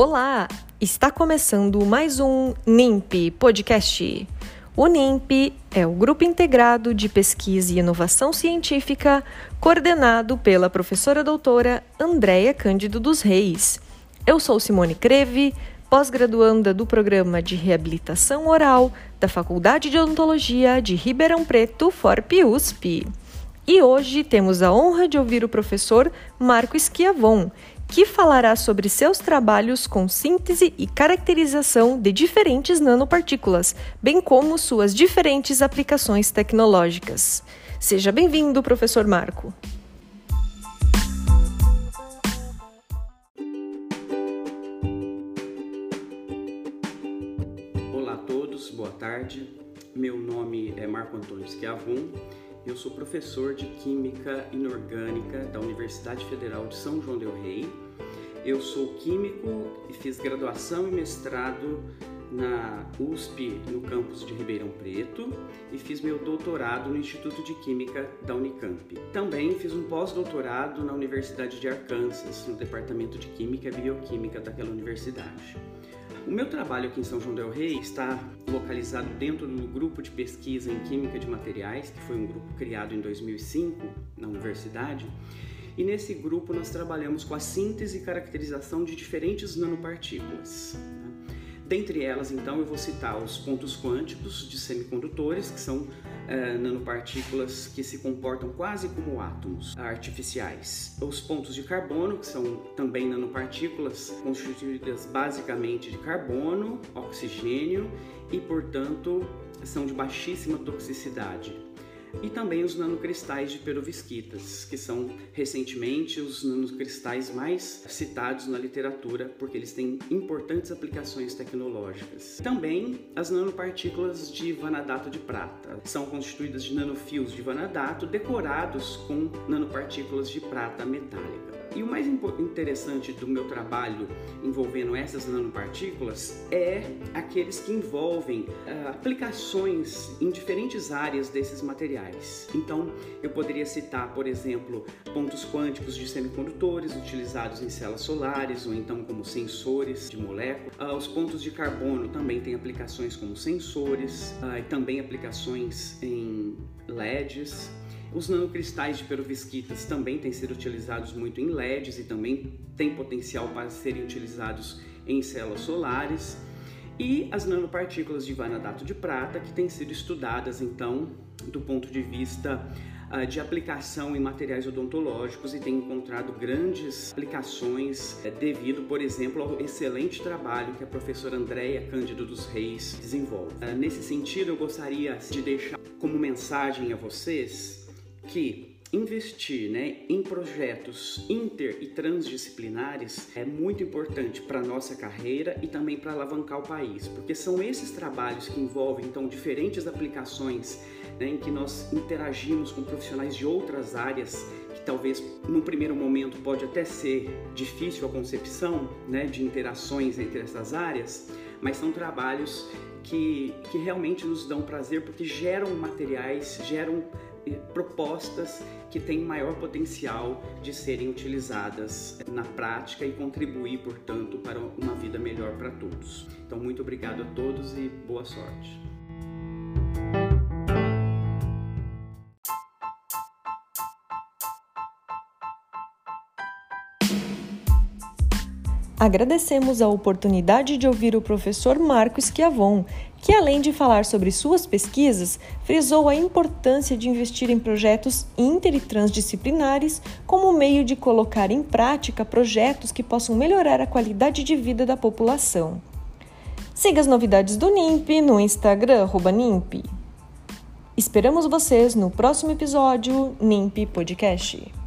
Olá! Está começando mais um NIMP Podcast. O NIMP é o Grupo Integrado de Pesquisa e Inovação Científica, coordenado pela professora doutora Andréia Cândido dos Reis. Eu sou Simone Creve, pós-graduanda do Programa de Reabilitação Oral da Faculdade de Odontologia de Ribeirão Preto, FORP-USP. E hoje temos a honra de ouvir o professor Marco Esquiavon, que falará sobre seus trabalhos com síntese e caracterização de diferentes nanopartículas, bem como suas diferentes aplicações tecnológicas. Seja bem-vindo, professor Marco. Olá a todos, boa tarde. Meu nome é Marco Antônio Schiavon. Eu sou professor de Química Inorgânica da Universidade Federal de São João del Rei. Eu sou químico e fiz graduação e mestrado na USP, no campus de Ribeirão Preto, e fiz meu doutorado no Instituto de Química da Unicamp. Também fiz um pós-doutorado na Universidade de Arkansas, no Departamento de Química e Bioquímica daquela universidade. O meu trabalho aqui em São João del Rei está localizado dentro do grupo de pesquisa em Química de Materiais, que foi um grupo criado em 2005 na universidade. E nesse grupo nós trabalhamos com a síntese e caracterização de diferentes nanopartículas. Dentre elas, então, eu vou citar os pontos quânticos de semicondutores, que são é, nanopartículas que se comportam quase como átomos artificiais. Os pontos de carbono, que são também nanopartículas constituídas basicamente de carbono, oxigênio e, portanto, são de baixíssima toxicidade e também os nanocristais de perovskitas, que são recentemente os nanocristais mais citados na literatura porque eles têm importantes aplicações tecnológicas. Também as nanopartículas de vanadato de prata são constituídas de nanofios de vanadato decorados com nanopartículas de prata metálica. E o mais interessante do meu trabalho envolvendo essas nanopartículas é aqueles que envolvem uh, aplicações em diferentes áreas desses materiais. Então, eu poderia citar, por exemplo, pontos quânticos de semicondutores utilizados em células solares ou então como sensores de moléculas. Uh, os pontos de carbono também têm aplicações como sensores uh, e também aplicações em LEDs. Os nanocristais de perovskitas também têm sido utilizados muito em LEDs e também têm potencial para serem utilizados em células solares. E as nanopartículas de vanadato de prata, que têm sido estudadas então do ponto de vista uh, de aplicação em materiais odontológicos e têm encontrado grandes aplicações uh, devido, por exemplo, ao excelente trabalho que a professora Andréia Cândido dos Reis desenvolve. Uh, nesse sentido, eu gostaria de deixar como mensagem a vocês que investir né, em projetos inter e transdisciplinares é muito importante para a nossa carreira e também para alavancar o país, porque são esses trabalhos que envolvem então diferentes aplicações né, em que nós interagimos com profissionais de outras áreas que talvez no primeiro momento pode até ser difícil a concepção né, de interações entre essas áreas, mas são trabalhos que, que realmente nos dão prazer porque geram materiais, geram propostas que têm maior potencial de serem utilizadas na prática e contribuir, portanto, para uma vida melhor para todos. Então, muito obrigado a todos e boa sorte. Agradecemos a oportunidade de ouvir o professor Marco Schiavon, que além de falar sobre suas pesquisas, frisou a importância de investir em projetos inter e transdisciplinares como meio de colocar em prática projetos que possam melhorar a qualidade de vida da população. Siga as novidades do NIMP no Instagram NIMP. Esperamos vocês no próximo episódio NIMP Podcast.